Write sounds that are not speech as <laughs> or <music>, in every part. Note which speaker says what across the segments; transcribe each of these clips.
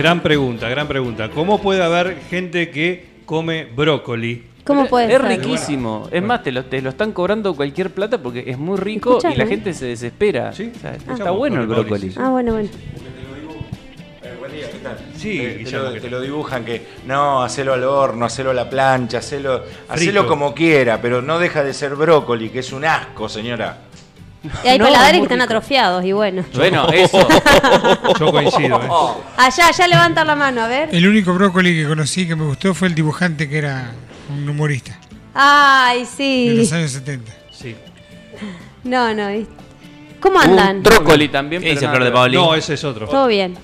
Speaker 1: Gran pregunta, gran pregunta. ¿Cómo puede haber gente que come brócoli?
Speaker 2: ¿Cómo puede
Speaker 3: Es
Speaker 2: ser?
Speaker 3: riquísimo. Es más, te lo, te lo están cobrando cualquier plata porque es muy rico y la gente se desespera.
Speaker 1: Sí.
Speaker 3: O sea,
Speaker 1: Ah.
Speaker 3: Está bueno el brócoli.
Speaker 2: Ah, bueno, bueno.
Speaker 4: Buen día, ¿qué tal?
Speaker 1: Sí,
Speaker 4: te, te lo,
Speaker 1: ¿qué
Speaker 4: te lo dibujan que no, hacelo al horno, hacelo a la plancha, hacelo, hacelo como quiera, pero no deja de ser brócoli, que es un asco, señora.
Speaker 2: Y hay
Speaker 3: No,
Speaker 2: paladares que están atrofiados y bueno.
Speaker 3: Bueno, <laughs> eso.
Speaker 1: Yo coincido, ¿eh?
Speaker 2: Allá, allá levantar la mano, a ver.
Speaker 5: El único brócoli que conocí que me gustó fue el dibujante que era un humorista
Speaker 2: Ay,
Speaker 5: de
Speaker 2: sí.
Speaker 5: los años 70.
Speaker 1: Sí.
Speaker 2: No, no. ¿viste? ¿Cómo andan?
Speaker 3: Un brócoli también.
Speaker 6: ¿Qué dice Flor de. Paoli?
Speaker 1: No, ese es otro.
Speaker 2: Todo bien.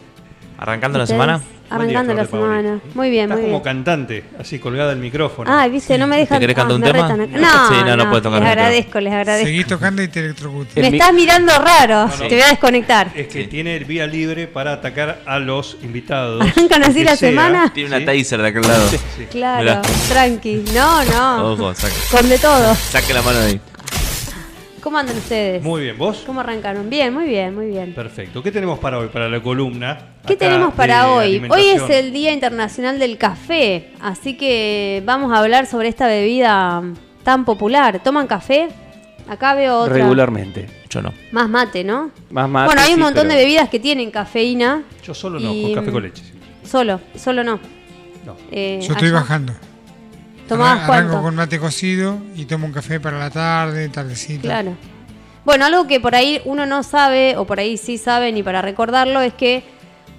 Speaker 6: ¿Arrancando la semana?
Speaker 2: Arrancando la semana. Muy bien,
Speaker 1: Estás
Speaker 2: muy
Speaker 1: como
Speaker 2: bien.
Speaker 1: cantante, así colgada del micrófono.
Speaker 2: Ay, viste, no me dejan.
Speaker 6: querés cantar
Speaker 2: ah,
Speaker 6: un
Speaker 2: me
Speaker 6: tema?
Speaker 2: No,
Speaker 6: Sí, no, no tocar
Speaker 2: Les
Speaker 6: el micrófono.
Speaker 2: agradezco, les agradezco.
Speaker 5: Seguí tocando y te electrocuto.
Speaker 3: El
Speaker 2: Me
Speaker 3: mi-
Speaker 2: estás mirando raro.
Speaker 1: no.
Speaker 2: Te voy a desconectar.
Speaker 1: Es que tiene el vía libre para atacar a los invitados.
Speaker 2: ¿Arrancan así
Speaker 1: Que
Speaker 2: la
Speaker 1: sea,
Speaker 2: semana?
Speaker 6: Tiene una
Speaker 1: ¿sí?
Speaker 6: taser de aquel lado.
Speaker 2: Claro,
Speaker 6: Mirá.
Speaker 2: tranqui. No, no.
Speaker 6: Ojo, saque,
Speaker 2: Con de todo.
Speaker 6: saque la mano de ahí.
Speaker 2: ¿Cómo andan ustedes?
Speaker 1: Muy bien, ¿vos?
Speaker 2: ¿Cómo arrancaron? Bien, muy bien, muy bien.
Speaker 1: Perfecto. ¿Qué tenemos para hoy, para la columna?
Speaker 2: ¿Qué tenemos para hoy? Hoy es el Día Internacional del Café, así que vamos a hablar sobre esta bebida tan popular. ¿Toman café? Acá veo otra.
Speaker 3: Regularmente.
Speaker 6: Yo no.
Speaker 2: Más mate, ¿no?
Speaker 3: Más mate,
Speaker 2: bueno, hay un
Speaker 3: sí,
Speaker 2: montón
Speaker 3: pero-
Speaker 2: de bebidas que tienen cafeína.
Speaker 1: Yo solo no,
Speaker 2: y-
Speaker 1: con café con leche. sí.
Speaker 2: Solo, solo no.
Speaker 1: No.
Speaker 2: Eh,
Speaker 5: Yo estoy
Speaker 2: allá.
Speaker 5: bajando.
Speaker 2: ¿Tomabas
Speaker 5: Arran- Arranco
Speaker 2: cuánto?
Speaker 5: con mate cocido y tomo un café para la tarde, tardecita.
Speaker 2: Claro. Bueno, algo que por ahí uno no sabe, o por ahí sí sabe, ni para recordarlo, es que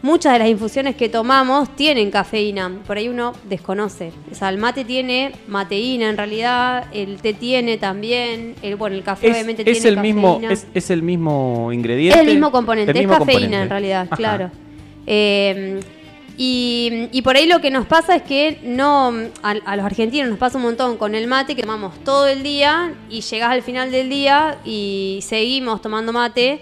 Speaker 2: muchas de las infusiones que tomamos tienen cafeína. Por ahí uno desconoce. O sea, el mate tiene mateína en realidad, el té tiene también, el, bueno, el café
Speaker 3: Es,
Speaker 2: obviamente
Speaker 3: es
Speaker 2: tiene
Speaker 3: el mismo,
Speaker 2: cafeína.
Speaker 3: es, es el mismo ingrediente.
Speaker 2: Es el mismo componente,
Speaker 3: El
Speaker 2: es
Speaker 3: mismo
Speaker 2: cafeína
Speaker 3: componente.
Speaker 2: en realidad,
Speaker 3: Ajá.
Speaker 2: claro. Eh, y, y por ahí lo que nos pasa es que no a, los argentinos nos pasa un montón con el mate que tomamos todo el día y llegás al final del día y seguimos tomando mate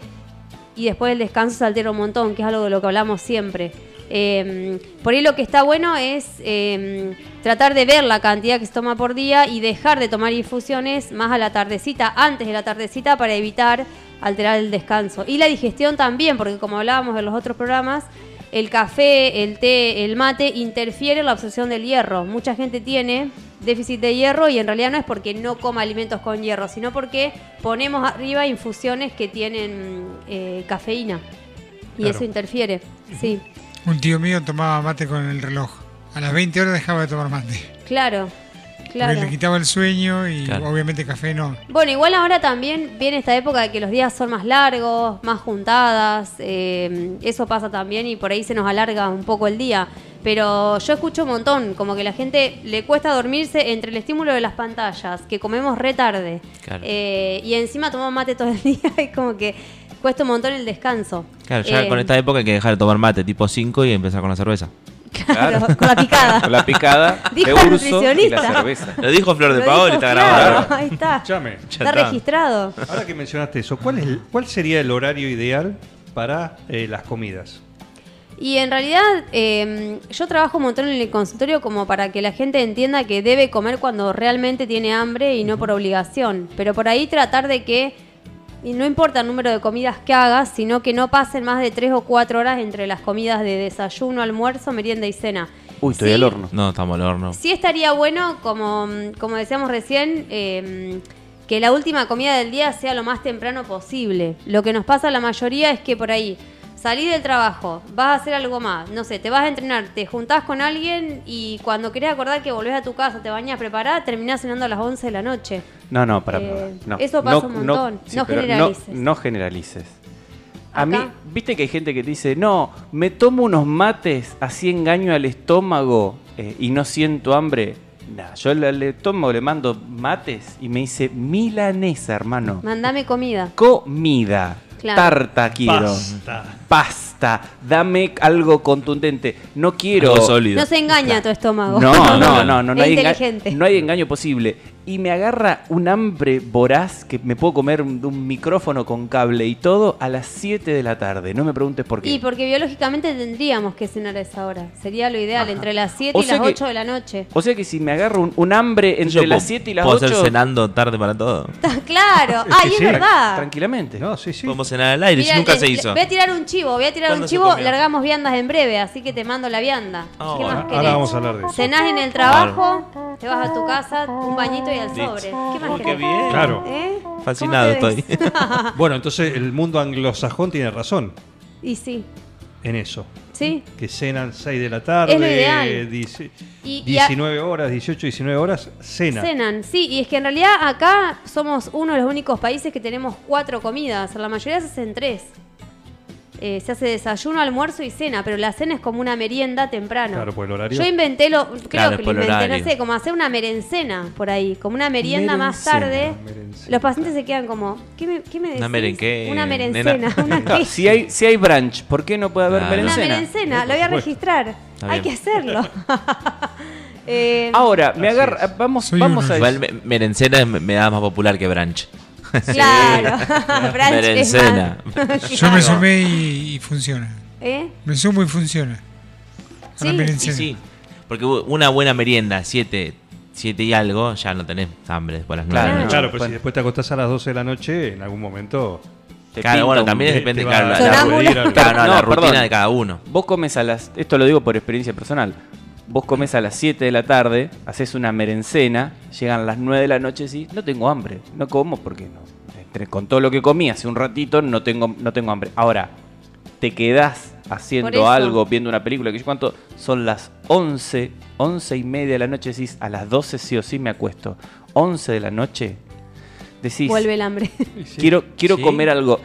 Speaker 2: y después el descanso se altera un montón, que es algo de lo que hablamos siempre. Eh, por ahí lo que está bueno es eh, tratar de ver la cantidad que se toma por día y dejar de tomar infusiones más a la tardecita, antes de la tardecita, para evitar alterar el descanso. Y la digestión también, porque como hablábamos en los otros programas, el café, el té, el mate interfiere en la absorción del hierro. Mucha gente tiene déficit de hierro y en realidad no es porque no coma alimentos con hierro, sino porque ponemos arriba infusiones que tienen eh, cafeína. Y
Speaker 1: Claro.
Speaker 2: eso interfiere. Sí,
Speaker 5: Un tío mío tomaba mate con el reloj. A las 20 horas dejaba de tomar mate.
Speaker 2: claro.
Speaker 5: Porque
Speaker 2: Claro.
Speaker 5: le quitaba el sueño y
Speaker 6: Claro.
Speaker 5: obviamente café no.
Speaker 2: Bueno, igual ahora también viene esta época de que los días son más largos, más juntadas, eh, eso pasa también y por ahí se nos alarga un poco el día. Pero yo escucho un montón, como que la gente le cuesta dormirse entre el estímulo de las pantallas, que comemos re tarde,
Speaker 6: Claro.
Speaker 2: eh, y encima tomamos mate todo el <laughs> día y como que cuesta un montón el descanso.
Speaker 6: Claro, ya
Speaker 2: Eh,
Speaker 6: con esta época hay que dejar de tomar mate tipo 5 y empezar con la cerveza.
Speaker 2: Claro, con la picada.
Speaker 3: Con la picada <laughs>
Speaker 2: Dijo
Speaker 3: de
Speaker 2: el
Speaker 3: urso y
Speaker 2: nutricionista.
Speaker 3: la cerveza.
Speaker 6: Lo dijo Flor de
Speaker 2: Lo
Speaker 6: Paoli, está
Speaker 2: claro,
Speaker 6: grabado.
Speaker 2: Ahí está.
Speaker 1: Escuchame,
Speaker 2: Está
Speaker 6: está.
Speaker 2: registrado.
Speaker 1: ahora que mencionaste eso, ¿cuál, es el- ¿cuál sería el horario ideal para eh, las comidas?
Speaker 2: Y en realidad eh, yo trabajo un montón en el consultorio como para que la gente entienda que debe comer cuando realmente tiene hambre y no por obligación. Pero por ahí tratar de que, y no importa el número de comidas que hagas, sino que no pasen más de tres o cuatro horas entre las comidas de desayuno, almuerzo, merienda y cena.
Speaker 3: Uy, estoy
Speaker 2: Sí,
Speaker 3: al horno.
Speaker 6: No, estamos al horno.
Speaker 2: Sí estaría bueno, como, como decíamos recién, eh, que la última comida del día sea lo más temprano posible. Lo que nos pasa a la mayoría es que por ahí salís del trabajo, vas a hacer algo más, no sé, te vas a entrenar, te juntás con alguien y cuando querés acordar que volvés a tu casa, te bañas preparada, terminás cenando a las 11 de la noche.
Speaker 3: No, no, para
Speaker 2: Eh,
Speaker 3: no.
Speaker 2: eso pasa un montón. No generalices.
Speaker 3: No, generalices. A mí, viste que hay gente que te dice, no, me tomo unos mates, así engaño al estómago eh, y no siento hambre. Nah, yo al estómago le mando mates y me dice milanesa, hermano.
Speaker 2: Mandame comida.
Speaker 3: Comida.
Speaker 2: Claro.
Speaker 3: Tarta quiero.
Speaker 1: Pasta.
Speaker 3: Pasta. Dame algo contundente. No quiero.
Speaker 6: Algo sólido.
Speaker 2: No se engaña tu estómago. <laughs>
Speaker 3: No, no, no, no, no,
Speaker 2: Es
Speaker 3: hay enga-
Speaker 2: inteligente.
Speaker 3: no hay engaño posible. Y me agarra un hambre voraz que me puedo comer un, un micrófono con cable y todo a las 7 de la tarde. No me preguntes por qué.
Speaker 2: Y porque biológicamente tendríamos que cenar a esa hora. Sería lo ideal, entre las 7
Speaker 3: O
Speaker 2: y las
Speaker 3: que-
Speaker 2: 8 de la noche.
Speaker 3: O sea que si me agarro un, un hambre entre
Speaker 6: Yo
Speaker 3: las
Speaker 6: puedo-
Speaker 3: 7 y las
Speaker 6: Puedo
Speaker 3: 8.
Speaker 6: hacer cenando tarde para todo.
Speaker 2: claro.
Speaker 1: Es que
Speaker 2: es
Speaker 1: sí.
Speaker 2: verdad.
Speaker 3: Tranquilamente.
Speaker 1: No, sí, sí.
Speaker 6: Podemos cenar al aire,
Speaker 2: Mira,
Speaker 6: nunca se hizo.
Speaker 2: Voy a tirar un chivo, voy a tirar un
Speaker 6: ¿Cuándo se
Speaker 2: chivo, largamos viandas en breve, así que te mando la vianda.
Speaker 6: Ah,
Speaker 2: ¿Qué más
Speaker 6: bueno.
Speaker 2: querés?
Speaker 1: Ahora vamos a hablar de eso.
Speaker 2: Cenás en el trabajo, te vas a tu casa, un bañito y al
Speaker 6: Listo.
Speaker 2: sobre. ¿Qué más
Speaker 6: Oh,
Speaker 2: querés?
Speaker 6: qué bien.
Speaker 1: Claro.
Speaker 2: ¿Eh?
Speaker 6: Fascinado
Speaker 2: ¿Cómo te
Speaker 6: estoy.
Speaker 2: ves? <laughs>
Speaker 1: Bueno, entonces el mundo anglosajón tiene razón
Speaker 2: y sí,
Speaker 1: en eso.
Speaker 2: sí.
Speaker 1: Que cenan 6 de la tarde,
Speaker 2: Es lo ideal.
Speaker 1: dieci-
Speaker 2: Y- y a-
Speaker 1: 19 horas, 18, 19 horas, cena.
Speaker 2: Cenan, sí, y es que en realidad acá somos uno de los únicos países que tenemos cuatro comidas. La mayoría se hacen tres. Eh, se hace desayuno, almuerzo y cena, pero la cena es como una merienda temprano.
Speaker 1: Claro, por el horario.
Speaker 2: Yo inventé lo, creo
Speaker 6: Claro,
Speaker 2: que lo inventé, no sé, como hacer una merencena por ahí, como una merienda más
Speaker 3: Merencena,
Speaker 2: tarde.
Speaker 1: merencena.
Speaker 2: Los pacientes se quedan como, ¿qué me, qué me decís?
Speaker 6: Una merenque-
Speaker 2: Una merencena, <laughs> una
Speaker 3: No, si, hay, si hay brunch, ¿por qué no puede haber
Speaker 6: Claro.
Speaker 2: Una
Speaker 3: merencena?
Speaker 2: merencena, lo voy a registrar.
Speaker 6: Está
Speaker 2: Hay
Speaker 6: bien.
Speaker 2: que hacerlo. <laughs> <laughs> Eh,
Speaker 3: Ahora, me agarra. Vamos,
Speaker 5: Soy
Speaker 3: vamos
Speaker 5: uno.
Speaker 3: a
Speaker 6: Igual me- merencena me, me da más popular que brunch. <laughs>
Speaker 2: claro. <laughs> Más- <laughs>
Speaker 5: Yo me sumé y, y funciona.
Speaker 2: ¿Eh?
Speaker 5: Me sumo y funciona.
Speaker 2: Sí.
Speaker 6: Y sí, porque una buena merienda, 7 siete y algo, ya no tenés hambre después de las 9
Speaker 3: Claro,
Speaker 6: de la
Speaker 3: no.
Speaker 1: Claro, pero
Speaker 3: Bueno.
Speaker 1: si después te acostás a las 12 de la noche, en algún momento.
Speaker 3: Te
Speaker 6: Claro, bueno, también
Speaker 1: te-
Speaker 6: depende,
Speaker 1: va-
Speaker 6: la, rutina de cada uno.
Speaker 3: Vos comes a las. Esto lo digo por experiencia personal. Vos comes a las 7 de la tarde, haces una merencena, llegan las 9 de la noche y decís, no tengo hambre, no como porque no. Entre- con todo lo que comí hace un ratito, no tengo, no tengo hambre. Ahora, te quedás haciendo algo, viendo una película, que yo cuánto, son las 11, 11 y media de la noche, decís, a las 12 sí o sí me acuesto. 11 de la noche, decís,
Speaker 2: Vuelve el hambre. <laughs>
Speaker 3: quiero, quiero
Speaker 6: Sí.
Speaker 3: comer algo.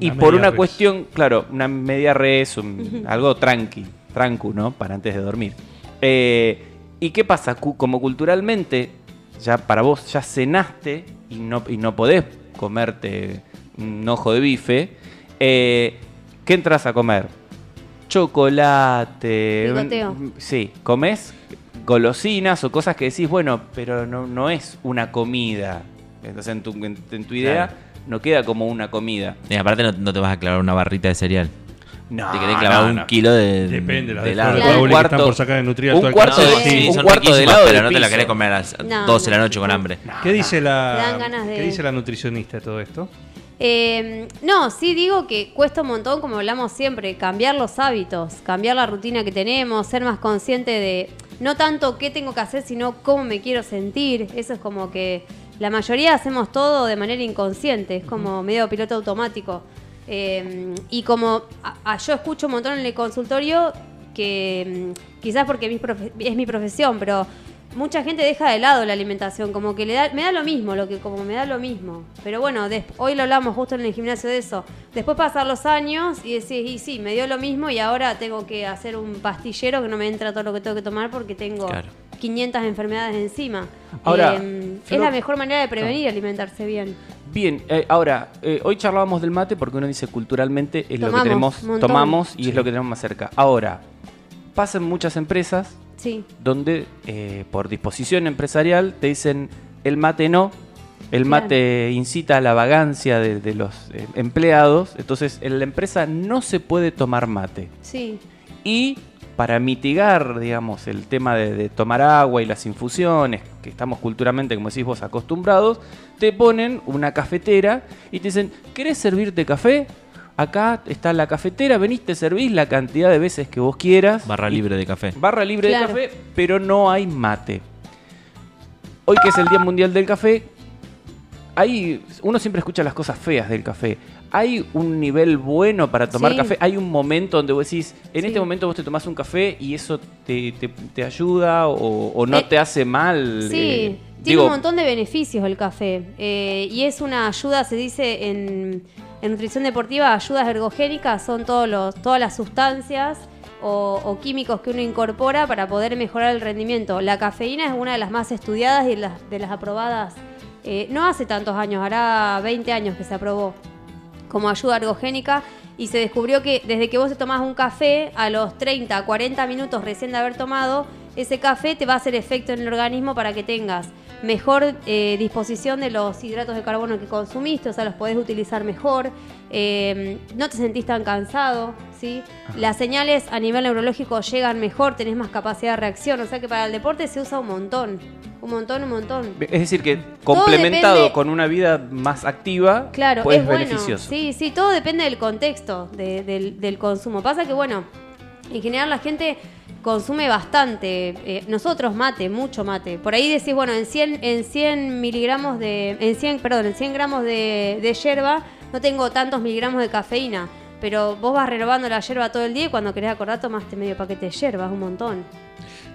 Speaker 3: y por una
Speaker 1: res.
Speaker 3: cuestión, claro, una media res, un- algo tranqui, trancu, ¿no? Para antes de dormir. Eh, ¿Y qué pasa? Como culturalmente, ya para vos ya cenaste y no, y no podés comerte un ojo de bife, eh, ¿qué entras a comer? Chocolate.
Speaker 2: Picoteo.
Speaker 3: mm, Sí, comes golosinas o cosas que decís, bueno, pero no, no es una comida. Entonces en tu, en, en tu idea
Speaker 6: Claro.
Speaker 3: no queda como una comida.
Speaker 6: Y aparte no, no te vas a clavar una barrita de cereal.
Speaker 3: No,
Speaker 6: te querés clavar
Speaker 1: no,
Speaker 6: un
Speaker 1: no.
Speaker 6: kilo de,
Speaker 1: Depende, las
Speaker 6: de
Speaker 1: de
Speaker 6: helado.
Speaker 2: Claro.
Speaker 3: Un
Speaker 1: que están
Speaker 3: cuarto-
Speaker 1: por sacar de nutria
Speaker 3: un
Speaker 1: todo el
Speaker 3: cuarto de-
Speaker 6: sí,
Speaker 3: un cuarto de helado
Speaker 6: pero no te la querés comer a las
Speaker 2: No,
Speaker 6: 12 de la
Speaker 2: no,
Speaker 6: noche con
Speaker 2: no.
Speaker 6: hambre.
Speaker 1: ¿Qué dice la
Speaker 2: de-
Speaker 1: ¿Qué dice la nutricionista de todo esto?
Speaker 2: Eh, no, sí digo que cuesta un montón, como hablamos siempre, cambiar los hábitos, cambiar la rutina que tenemos, ser más consciente de no tanto qué tengo que hacer, sino cómo me quiero sentir. Eso es como que la mayoría hacemos todo de manera inconsciente, es como medio piloto automático. Eh, y como a- a- yo escucho un montón en el consultorio que mm, quizás porque mi profe- es mi profesión, pero mucha gente deja de lado la alimentación, como que le da, me da lo mismo, lo que como me da lo mismo. Pero bueno, des- hoy lo hablamos justo en el gimnasio de eso. Después pasar los años y decís, y sí, me dio lo mismo y ahora tengo que hacer un pastillero que no me entra todo lo que tengo que tomar porque tengo
Speaker 6: Claro.
Speaker 2: 500 enfermedades encima.
Speaker 3: Ahora,
Speaker 2: Eh, es la mejor manera de prevenir alimentarse bien.
Speaker 3: Bien, eh, ahora, eh, hoy charlábamos del mate porque uno dice culturalmente es lo que tenemos,
Speaker 2: montón.
Speaker 3: tomamos y es lo que tenemos más cerca. Ahora, pasan muchas empresas
Speaker 2: Sí.
Speaker 3: donde eh, por disposición empresarial te dicen el mate no, el
Speaker 2: Claro.
Speaker 3: mate incita a la vagancia de, de los eh, empleados, entonces en la empresa no se puede tomar mate.
Speaker 2: Sí.
Speaker 3: Y para mitigar, digamos, el tema de, de tomar agua y las infusiones, que estamos culturalmente, como decís vos, acostumbrados, te ponen una cafetera y te dicen, ¿querés servirte café? Acá está la cafetera, venís, te servís la cantidad de veces que vos quieras.
Speaker 6: Barra libre de café.
Speaker 3: Barra libre
Speaker 2: Claro.
Speaker 3: de café, pero no hay mate. Hoy que es el Día Mundial del Café, hay, uno siempre escucha las cosas feas del café. Hay un nivel bueno para tomar
Speaker 2: Sí.
Speaker 3: café. Hay un momento donde vos decís, en
Speaker 2: Sí.
Speaker 3: este momento vos te tomás un café y eso te, te- te ayuda o, o no
Speaker 2: Eh,
Speaker 3: te hace mal.
Speaker 2: Sí,
Speaker 3: eh,
Speaker 2: tiene
Speaker 3: digo,
Speaker 2: un montón de beneficios el café. eh, y es una ayuda, se dice, en En nutrición deportiva, ayudas ergogénicas son todos los, todas las sustancias o, o químicos que uno incorpora para poder mejorar el rendimiento. La cafeína es una de las más estudiadas y de las, de las aprobadas. no hace tantos años, hará 20 años que se aprobó como ayuda ergogénica y se descubrió que desde que vos te tomás un café, a los 30, 40 minutos recién de haber tomado, ese café te va a hacer efecto en el organismo para que tengas mejor eh, disposición de los hidratos de carbono que consumiste, o sea, los podés utilizar mejor, eh, no te sentís tan cansado, ¿sí? Las señales a nivel neurológico llegan mejor, tenés más capacidad de reacción, o sea que para el deporte se usa un montón, un montón, un montón.
Speaker 3: Es decir, que complementado
Speaker 2: depende-
Speaker 3: con una vida más activa,
Speaker 2: Claro,
Speaker 3: pues
Speaker 2: es
Speaker 3: es
Speaker 2: bueno.
Speaker 3: beneficioso.
Speaker 2: Sí, sí, todo depende del contexto de- del, del consumo. Pasa que, bueno, en general la gente consume bastante. eh, nosotros mate, mucho mate. Por ahí decís, bueno, en 100, en 100 miligramos de. En 100, perdón, en 100 gramos de, de yerba no tengo tantos miligramos de cafeína. Pero vos vas renovando la yerba todo el día y cuando querés acordar tomaste medio paquete de yerba, es un montón.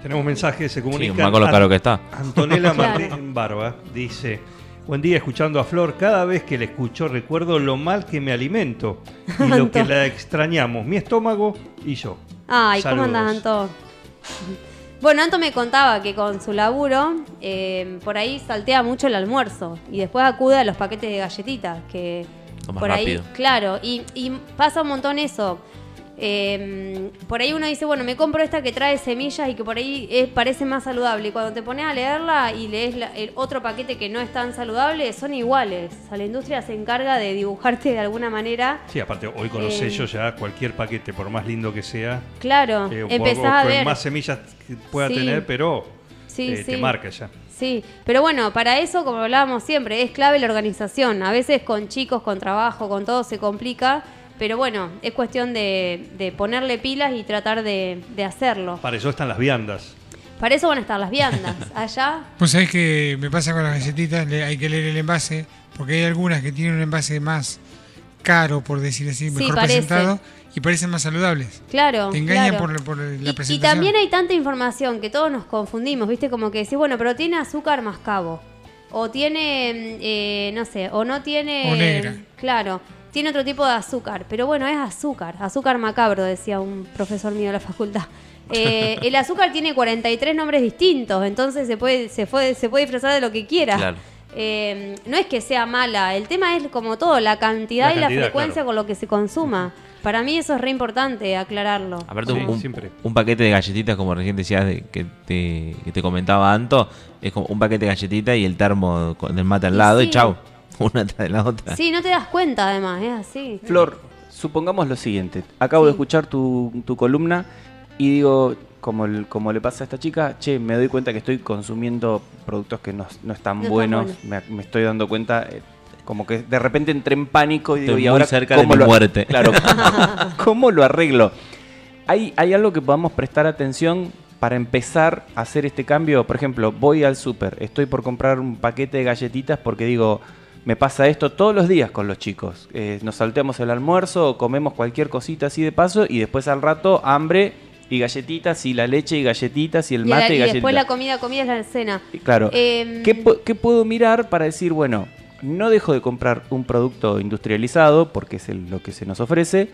Speaker 1: Tenemos mensajes, se comunican.
Speaker 6: Sí, más con lo caro que está.
Speaker 1: Antonella. <laughs> Martín Barba dice: Buen día, escuchando a Flor. Cada vez que la escucho, recuerdo lo mal que me alimento y lo que la extrañamos, mi estómago y yo.
Speaker 2: Ay, ¿cómo
Speaker 1: Saludos.
Speaker 2: andás, Anto? Bueno, Anto me contaba que con su laburo eh, por ahí saltea mucho el almuerzo y después acude a los paquetes de galletitas que
Speaker 6: más
Speaker 2: por ahí, claro, y, y pasa un montón eso. Eh, por ahí uno dice, bueno, me compro esta que trae semillas y que por ahí es- parece más saludable. Y cuando te pones a leerla y lees la- el otro paquete que no es tan saludable, son iguales. O sea, la industria se encarga de dibujarte de alguna manera.
Speaker 1: Sí, aparte, hoy con los
Speaker 2: Eh,
Speaker 1: sellos ya cualquier paquete, por más lindo que sea,
Speaker 2: Claro,
Speaker 1: eh,
Speaker 2: empezás a ver.
Speaker 1: más semillas que pueda
Speaker 2: Sí.
Speaker 1: tener, pero
Speaker 2: Sí,
Speaker 1: eh, te marca ya.
Speaker 2: Sí, pero bueno, para eso, como hablábamos siempre, es clave la organización. A veces con chicos, con trabajo, con todo se complica, pero bueno, es cuestión de, de ponerle pilas y tratar de, de hacerlo.
Speaker 1: Para eso están las viandas.
Speaker 2: Para eso van a estar las viandas. <laughs> Allá,
Speaker 5: Pues sabés que me pasa con las galletitas, le- hay que leer el envase, porque hay algunas que tienen un envase más caro, por decir así,
Speaker 2: Sí,
Speaker 5: mejor presentado, y parecen más saludables.
Speaker 2: claro.
Speaker 5: Te engañan
Speaker 2: claro.
Speaker 5: por, por la
Speaker 2: Y- y,
Speaker 5: presentación.
Speaker 2: también hay tanta información que todos nos confundimos, ¿viste? Como que decís, bueno, pero tiene azúcar mascabo. O tiene, mm, eh, no sé, o no tiene...
Speaker 5: O negra.
Speaker 2: Claro, tiene otro tipo de azúcar. Pero bueno, es azúcar, azúcar macabro, decía un profesor mío de la facultad. Eh, <laughs> el azúcar tiene 43 nombres distintos, entonces se puede, se puede, se puede disfrazar de lo que quiera.
Speaker 6: Claro.
Speaker 2: Eh, no es que sea mala, el tema es como todo, la cantidad
Speaker 1: La
Speaker 2: y la frecuencia
Speaker 1: claro.
Speaker 2: con lo que se consuma. Para mí eso es re importante aclararlo.
Speaker 6: Aparte,
Speaker 1: Sí,
Speaker 6: un, un-
Speaker 1: siempre.
Speaker 6: un paquete de galletitas, como recién decías de- que, te, que te comentaba Anto, es como un paquete de galletitas y el termo con el mate al
Speaker 2: Y
Speaker 6: lado y
Speaker 2: sí.
Speaker 6: chau. <laughs> Una tras de la otra.
Speaker 2: Sí, no te das cuenta además, es así.
Speaker 3: Flor, supongamos lo siguiente. Acabo de escuchar tu, tu columna y digo, como, el- como le pasa a esta chica, che, me doy cuenta que estoy consumiendo productos que no, no están
Speaker 2: No están
Speaker 3: buenos. Me, me estoy dando cuenta, eh, como que de repente entré en pánico y digo,
Speaker 6: Estoy
Speaker 3: y
Speaker 6: muy
Speaker 3: ahora
Speaker 6: cerca de
Speaker 3: ¿cómo
Speaker 6: mi
Speaker 3: lo-
Speaker 6: muerte. <laughs>
Speaker 3: Claro, <laughs> ¿cómo lo arreglo? ¿Hay, ¿Hay algo que podamos prestar atención para empezar a hacer este cambio? Por ejemplo, voy al súper, estoy por comprar un paquete de galletitas porque digo, me pasa esto todos los días con los chicos. Eh, nos salteamos el almuerzo o comemos cualquier cosita así de paso y después al rato hambre y galletitas y la leche y galletitas y el
Speaker 2: Y, la-
Speaker 3: mate y,
Speaker 2: y
Speaker 3: galletitas.
Speaker 2: después la comida, comida es la cena.
Speaker 3: Y Claro.
Speaker 2: Em,
Speaker 3: ¿Qué, pu- qué puedo mirar para decir, bueno, no dejo de comprar un producto industrializado porque es el- lo que se nos ofrece,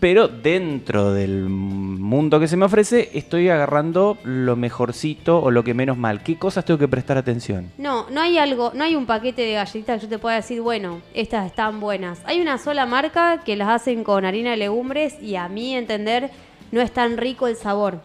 Speaker 3: pero dentro del mundo que se me ofrece estoy agarrando lo mejorcito o lo que menos mal? ¿Qué cosas tengo que prestar atención?
Speaker 2: No, no hay algo, no hay un paquete de galletitas que yo te pueda decir, bueno, estas están buenas. Hay una sola marca que las hacen con harina de legumbres y a mi entender no es tan rico el sabor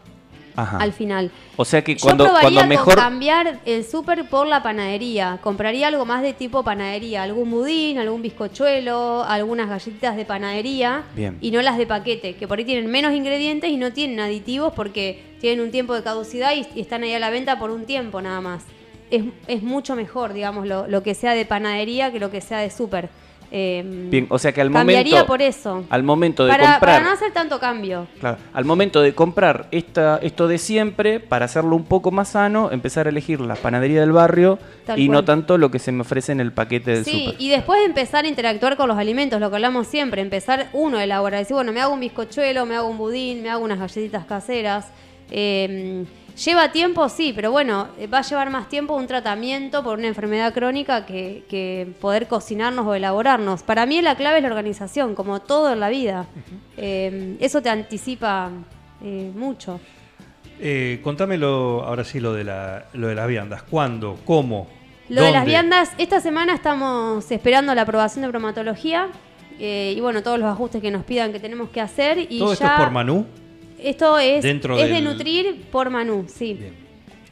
Speaker 3: Ajá.
Speaker 2: al final.
Speaker 3: O sea que
Speaker 2: Yo
Speaker 3: cuando,
Speaker 2: probaría
Speaker 3: cuando mejor...
Speaker 2: con cambiar el súper por la panadería. Compraría algo más de tipo panadería, algún budín, algún bizcochuelo, algunas galletitas de panadería
Speaker 3: Bien.
Speaker 2: y no las de paquete, que por ahí tienen menos ingredientes y no tienen aditivos porque tienen un tiempo de caducidad y, y están ahí a la venta por un tiempo nada más. Es, es mucho mejor, digamos, lo, lo que sea de panadería que lo que sea de súper. Eh,
Speaker 3: Bien, o sea que al
Speaker 2: cambiaría
Speaker 3: momento...
Speaker 2: por eso.
Speaker 3: Al momento de
Speaker 2: Para,
Speaker 3: comprar...
Speaker 2: para no hacer tanto cambio.
Speaker 3: Claro, al momento de comprar esta, esto de siempre, para hacerlo un poco más sano, empezar a elegir la panadería del barrio
Speaker 2: Tal
Speaker 3: y no tanto lo que se me ofrece en el paquete del
Speaker 2: Sí,
Speaker 3: súper.
Speaker 2: y después empezar a interactuar con los alimentos, lo que hablamos siempre, empezar uno a elaborar, decir, bueno, me hago un bizcochuelo, me hago un budín, me hago unas galletitas caseras. Eh, Lleva tiempo, sí, pero bueno, eh, va a llevar más tiempo un tratamiento por una enfermedad crónica que, que poder cocinarnos o elaborarnos. Para mí la clave es la organización, como todo en la vida. Eh, eso te anticipa eh, mucho.
Speaker 1: Eh, contámelo ahora sí lo de, la, lo de las viandas. ¿Cuándo? ¿Cómo?
Speaker 2: Lo de las viandas, esta semana estamos esperando la aprobación de bromatología eh, y bueno, todos los ajustes que nos pidan que tenemos que hacer. Y
Speaker 1: ¿Todo
Speaker 2: ya
Speaker 1: esto es por Manú?
Speaker 2: Esto es,
Speaker 1: Dentro
Speaker 2: es de Nutrir por Manú, sí.
Speaker 1: Bien.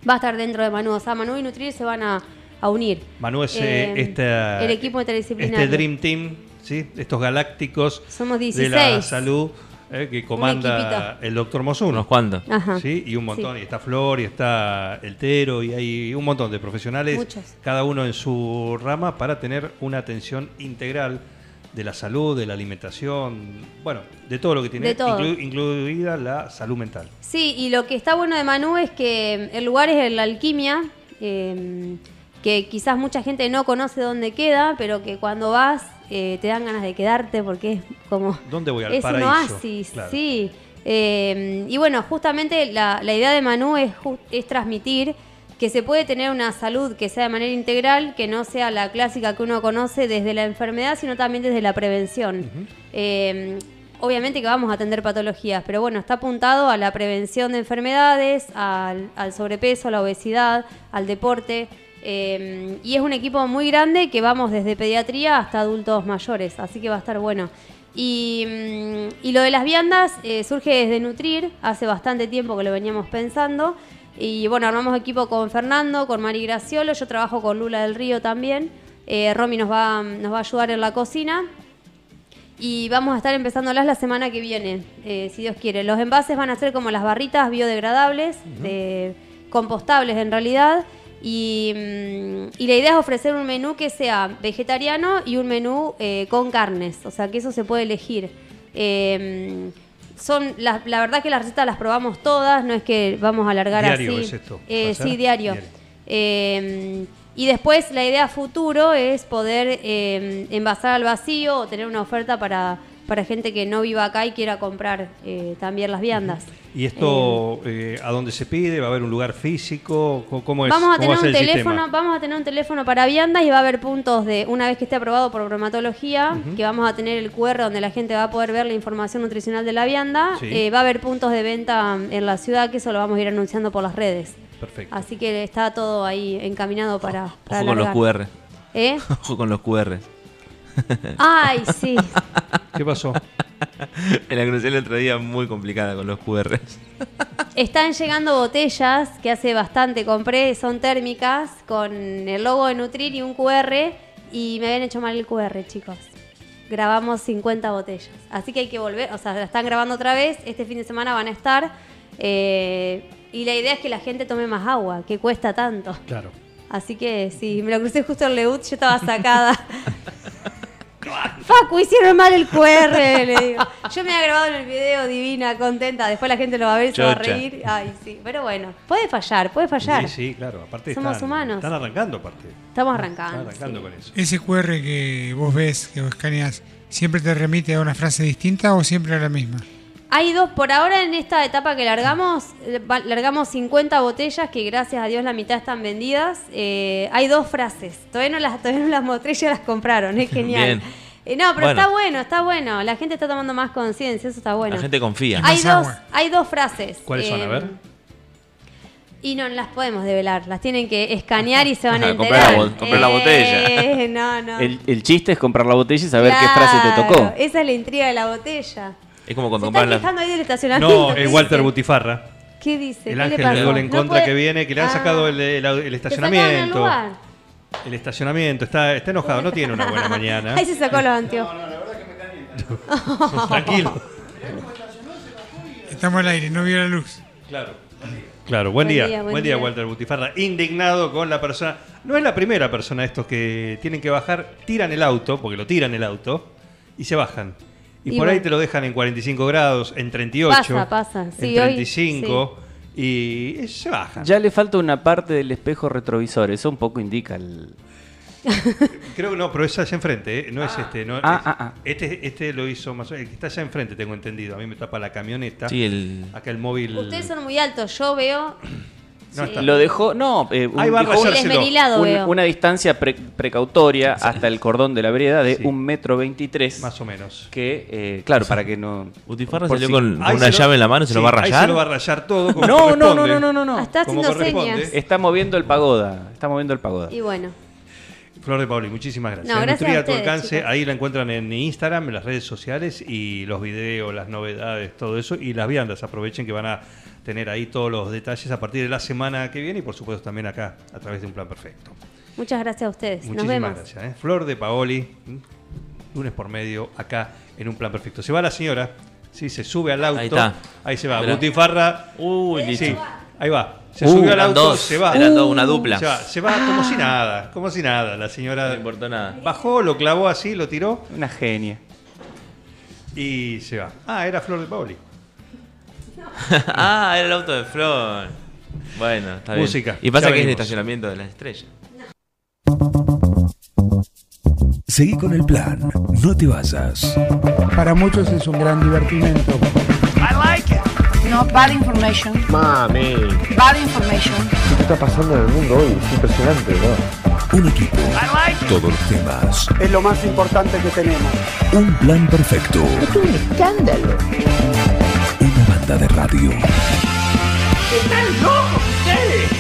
Speaker 2: Va a estar dentro de Manú. O sea, Manú y Nutrir se van a, a unir.
Speaker 1: Manú es
Speaker 2: Eh,
Speaker 1: esta-
Speaker 2: el equipo interdisciplinario.
Speaker 1: Este Dream Team, ¿sí? estos galácticos
Speaker 2: Somos
Speaker 1: de la
Speaker 2: 16.
Speaker 1: salud eh, que comanda el doctor Mosuno.
Speaker 6: Unos cuantos.
Speaker 1: ¿sí? Y un montón.
Speaker 2: Sí.
Speaker 1: Y está Flor, y está el Tero, y hay un montón de profesionales,
Speaker 2: Muchos.
Speaker 1: cada uno en su rama, para tener una atención integral de la salud, de la alimentación, bueno, de todo lo que tiene, inclu- incluida la salud mental.
Speaker 2: Sí, y lo que está bueno de Manú es que el lugar es la alquimia, eh, que quizás mucha gente no conoce dónde queda, pero que cuando vas eh, te dan ganas de quedarte porque es como...
Speaker 1: ¿Dónde voy al
Speaker 2: es
Speaker 1: paraíso?
Speaker 2: un oasis,
Speaker 1: Claro.
Speaker 2: sí. Eh, y bueno, justamente la, la idea de Manú es, es transmitir que se puede tener una salud que sea de manera integral, que no sea la clásica que uno conoce desde la enfermedad, sino también desde la prevención. Eh, obviamente que vamos a atender patologías, pero bueno, está apuntado a la prevención de enfermedades, al, al sobrepeso, a la obesidad, al deporte. eh, y es un equipo muy grande que vamos desde pediatría hasta adultos mayores, así que va a estar bueno. Y, mm, y lo de las viandas eh, surge desde Nutrir, hace bastante tiempo que lo veníamos pensando. Y bueno, armamos equipo con Fernando, con Mari Graciolo, yo trabajo con Lula del Río también. Eh, Romy nos va, nos va a ayudar en la cocina. Y vamos a estar empezándolas la semana que viene, eh, si Dios quiere. Los envases van a ser como las barritas biodegradables, de- compostables en realidad. Y, mm, y la idea es ofrecer un menú que sea vegetariano y un menú eh, con carnes, o sea que eso se puede elegir. Eh, son la, la verdad que las recetas las probamos todas, no es que vamos a alargar
Speaker 1: Diario
Speaker 2: así.
Speaker 1: es esto,
Speaker 2: Eh, sí, diario.
Speaker 1: Diario.
Speaker 2: Eh, y después la idea futuro es poder eh, envasar al vacío o tener una oferta para, para gente que no viva acá y quiera comprar eh, también las viandas.
Speaker 1: ¿Y esto eh, a dónde se pide? ¿Va a haber un lugar físico? ¿Cómo- ¿Cómo es?
Speaker 2: Vamos a
Speaker 1: ¿Cómo va
Speaker 2: tener un
Speaker 1: el
Speaker 2: teléfono,
Speaker 1: sistema?
Speaker 2: vamos a tener un teléfono para viandas y va a haber puntos de una vez que esté aprobado por bromatología, que vamos a tener el QR donde la gente va a poder ver la información nutricional de la vianda.
Speaker 1: Sí.
Speaker 2: Eh, va a haber puntos de venta en la ciudad que eso lo vamos a ir anunciando por las redes.
Speaker 1: Perfecto.
Speaker 2: Así que está todo ahí encaminado para, para <laughs>
Speaker 6: Ojo con los. QR.
Speaker 2: ¿Eh?
Speaker 6: Ojo con los QR.
Speaker 2: Ay, sí.
Speaker 1: ¿Qué pasó?
Speaker 6: En la conocí el otro día muy complicada con los QR.
Speaker 2: Están llegando botellas que hace bastante compré, son térmicas, con el logo de Nutrir y un QR, y me habían hecho mal el QR, chicos. Grabamos 50 botellas. Así que hay que volver, o sea, la están grabando otra vez, este fin de semana van a estar. eh, y la idea es que la gente tome más agua, que cuesta tanto.
Speaker 1: Claro.
Speaker 2: Así que sí, me lo crucé justo en Leut, yo estaba sacada. <laughs> Facu, hicieron mal el QR, le digo. Yo me había grabado en el video divina, contenta. Después la gente lo va a ver y se va a
Speaker 1: Chocha.
Speaker 2: reír. Ay, sí. Pero bueno, puede fallar, puede fallar.
Speaker 1: Sí, sí, claro. Aparte
Speaker 2: Somos
Speaker 1: están,
Speaker 2: humanos.
Speaker 1: están arrancando, aparte.
Speaker 2: Estamos
Speaker 1: Están
Speaker 2: arrancando.
Speaker 1: arrancando
Speaker 2: sí.
Speaker 1: con eso.
Speaker 5: ¿Ese QR que vos ves, que vos escaneas, siempre te remite a una frase distinta o siempre a la misma?
Speaker 2: Hay dos, por ahora en esta etapa que largamos, largamos 50 botellas que gracias a Dios la mitad están vendidas. Eh, hay dos frases, todavía no las, todavía no las mostré, ya las compraron, es genial.
Speaker 6: Bien.
Speaker 2: Eh, no, pero
Speaker 6: Bueno.
Speaker 2: está bueno, está bueno. La gente está tomando más conciencia, eso está bueno.
Speaker 6: La gente confía.
Speaker 2: Hay
Speaker 5: Más
Speaker 2: dos,
Speaker 5: agua.
Speaker 2: hay dos frases.
Speaker 1: ¿Cuáles son? A
Speaker 2: Eh,
Speaker 1: ver.
Speaker 2: Y no, las podemos develar, las tienen que escanear y se van a
Speaker 3: Ajá,
Speaker 2: enterar.
Speaker 3: comprar la bo- comprar la botella.
Speaker 2: Eh, no, no.
Speaker 3: El, el chiste es comprar la botella y saber qué frase te
Speaker 2: Claro,
Speaker 3: tocó.
Speaker 2: Esa es la intriga de la botella.
Speaker 6: Es como cuando
Speaker 2: Se están
Speaker 6: compras la...
Speaker 2: quejando ahí del estacionamiento.
Speaker 1: No,
Speaker 2: ¿qué
Speaker 1: es Walter
Speaker 2: dice?
Speaker 1: Butifarra.
Speaker 2: ¿Qué dice?
Speaker 1: El
Speaker 2: ¿Qué
Speaker 1: ángel
Speaker 2: le pasó?
Speaker 1: del gol en
Speaker 2: No
Speaker 1: contra
Speaker 2: puede-
Speaker 1: que viene, que le han
Speaker 2: Ah,
Speaker 1: sacado el, el- el
Speaker 2: te sacaron el
Speaker 1: estacionamiento.
Speaker 2: lugar.
Speaker 1: El estacionamiento, está, está enojado, no tiene una buena <laughs> mañana.
Speaker 2: Ahí se sacó los <laughs> anteojos.
Speaker 1: Tranquilo.
Speaker 5: Estamos al aire, no vio la luz.
Speaker 1: Claro. Claro, buen,
Speaker 2: Buen
Speaker 1: día,
Speaker 2: día, buen
Speaker 1: buen día,
Speaker 2: día.
Speaker 1: Walter Butifarra. Indignado con la persona. No es la primera persona estos que tienen que bajar, tiran el auto, porque lo tiran el auto, y se bajan. Y,
Speaker 2: Y
Speaker 1: por ahí te lo dejan en 45 grados, en 38,
Speaker 2: Pasa, pasa. Sí,
Speaker 1: en
Speaker 2: hoy-
Speaker 1: 35, y se bajan.
Speaker 3: Ya le falta una parte del espejo retrovisor, eso un poco indica el... <laughs>
Speaker 1: Creo que no, pero es allá enfrente, ¿eh? no es este. No,
Speaker 3: Ah,
Speaker 1: es-
Speaker 3: ah, ah.
Speaker 1: Este, este lo hizo más o menos. El que está allá enfrente, tengo entendido. A mí me tapa la camioneta.
Speaker 6: Sí, el...
Speaker 1: Acá el móvil.
Speaker 2: Ustedes son muy altos, yo veo
Speaker 1: No está.
Speaker 3: Lo dejó, no, eh, un-
Speaker 1: Ahí va
Speaker 3: dejó un- una distancia pre- precautoria hasta el cordón de la vereda de
Speaker 1: Sí.
Speaker 3: un metro veintitrés.
Speaker 1: Más o menos.
Speaker 3: Que, eh, claro, para que no.
Speaker 6: Butifarra
Speaker 3: por
Speaker 6: salió
Speaker 3: si-
Speaker 6: con,
Speaker 1: Ahí
Speaker 6: una llave en la mano y se lo
Speaker 1: sí,
Speaker 6: va a
Speaker 1: Ahí
Speaker 6: rayar.
Speaker 1: se lo va a rayar todo como
Speaker 3: No, no, no, no, no, no, no.
Speaker 2: Está haciendo señas.
Speaker 3: Está moviendo el pagoda. Está moviendo el pagoda.
Speaker 2: Y bueno.
Speaker 1: Flor de Pauli, muchísimas gracias.
Speaker 2: No, gracias
Speaker 1: Nutría
Speaker 2: a
Speaker 1: a tu
Speaker 2: ustedes,
Speaker 1: alcance, ahí la encuentran en Instagram, en las redes sociales y los videos, las novedades, todo eso. Y las viandas, aprovechen que van a tener ahí todos los detalles a partir de la semana que viene y por supuesto también acá a través de un plan perfecto.
Speaker 2: Muchas gracias a ustedes. Nos
Speaker 1: Muchísimas
Speaker 2: vemos.
Speaker 1: gracias. ¿eh? Flor de Paoli, lunes por medio, acá en un plan perfecto. Se va la señora, sí, se sube al auto.
Speaker 6: Ahí está.
Speaker 1: Ahí se va. Butifarra.
Speaker 6: Uy, listo.
Speaker 1: Sí, ahí va. Se
Speaker 6: Uh,
Speaker 1: subió al auto,
Speaker 6: dos,
Speaker 1: se va.
Speaker 6: eran dos, una dupla.
Speaker 1: Se va, se va como si nada, como si nada. La
Speaker 6: No
Speaker 1: señora
Speaker 6: le importó nada.
Speaker 1: bajó, lo clavó así, lo tiró
Speaker 3: Una genia.
Speaker 1: y se va. Ah, era Flor de Paoli. <laughs>
Speaker 6: ah, era el auto de Flor. Bueno, está bien.
Speaker 1: Música,
Speaker 6: Y pasa
Speaker 1: ya
Speaker 6: que es el estacionamiento de las estrellas.
Speaker 7: Seguí con el plan. No te vayas.
Speaker 8: Para muchos es un gran divertimento.
Speaker 9: No bad information.
Speaker 10: Mami,
Speaker 9: Bad information.
Speaker 10: ¿qué está pasando en el mundo hoy? Es impresionante, ¿no?
Speaker 7: Un equipo. Todos los temas.
Speaker 8: Es lo más importante que tenemos.
Speaker 7: Un plan perfecto.
Speaker 9: Es un escándalo.
Speaker 7: Una banda de radio.
Speaker 9: ¡Están locos!